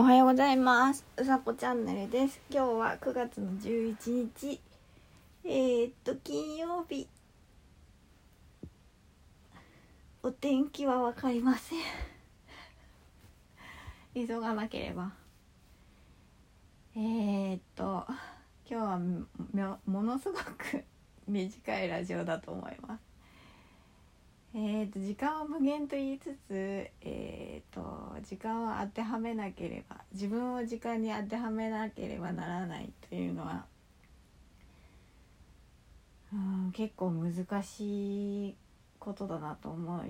おはようございます。うさこチャンネルです。今日は9月の11日。えー、っと、金曜日。お天気はわかりません。急がなければ。えー、っと、今日はものすごく 短いラジオだと思います。えー、と時間を無限と言いつつ、えー、時間を当てはめなければ自分を時間に当てはめなければならないというのはうん結構難しいことだなと思っ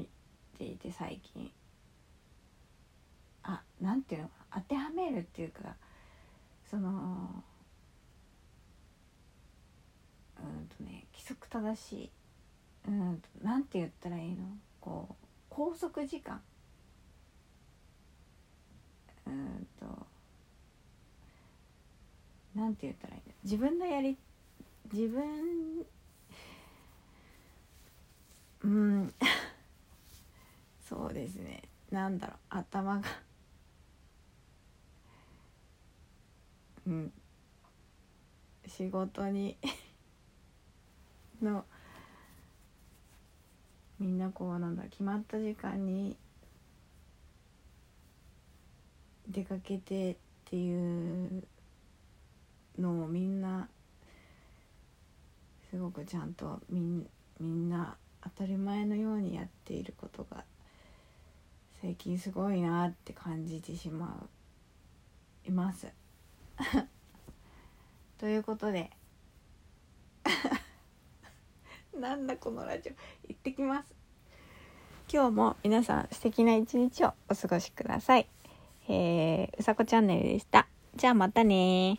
ていて最近。あなんていうの当てはめるっていうかそのうんとね規則正しい。うんなんて言ったらいいの？こう拘束時間うんとなんて言ったらいいの自分のやり自分うん。そうですね。なんだろう。頭が。うん。仕事に。の。みんなこうなんだ決まった時間に。出かけてっていうのをみんなすごくちゃんとみんみんな当たり前のようにやっていることが最近すごいなって感じてしまういます。ということで。なんだこのラジオ。行ってきます。今日も皆さん素敵な一日をお過ごしください。えー、うさこチャンネルでした。じゃあまたね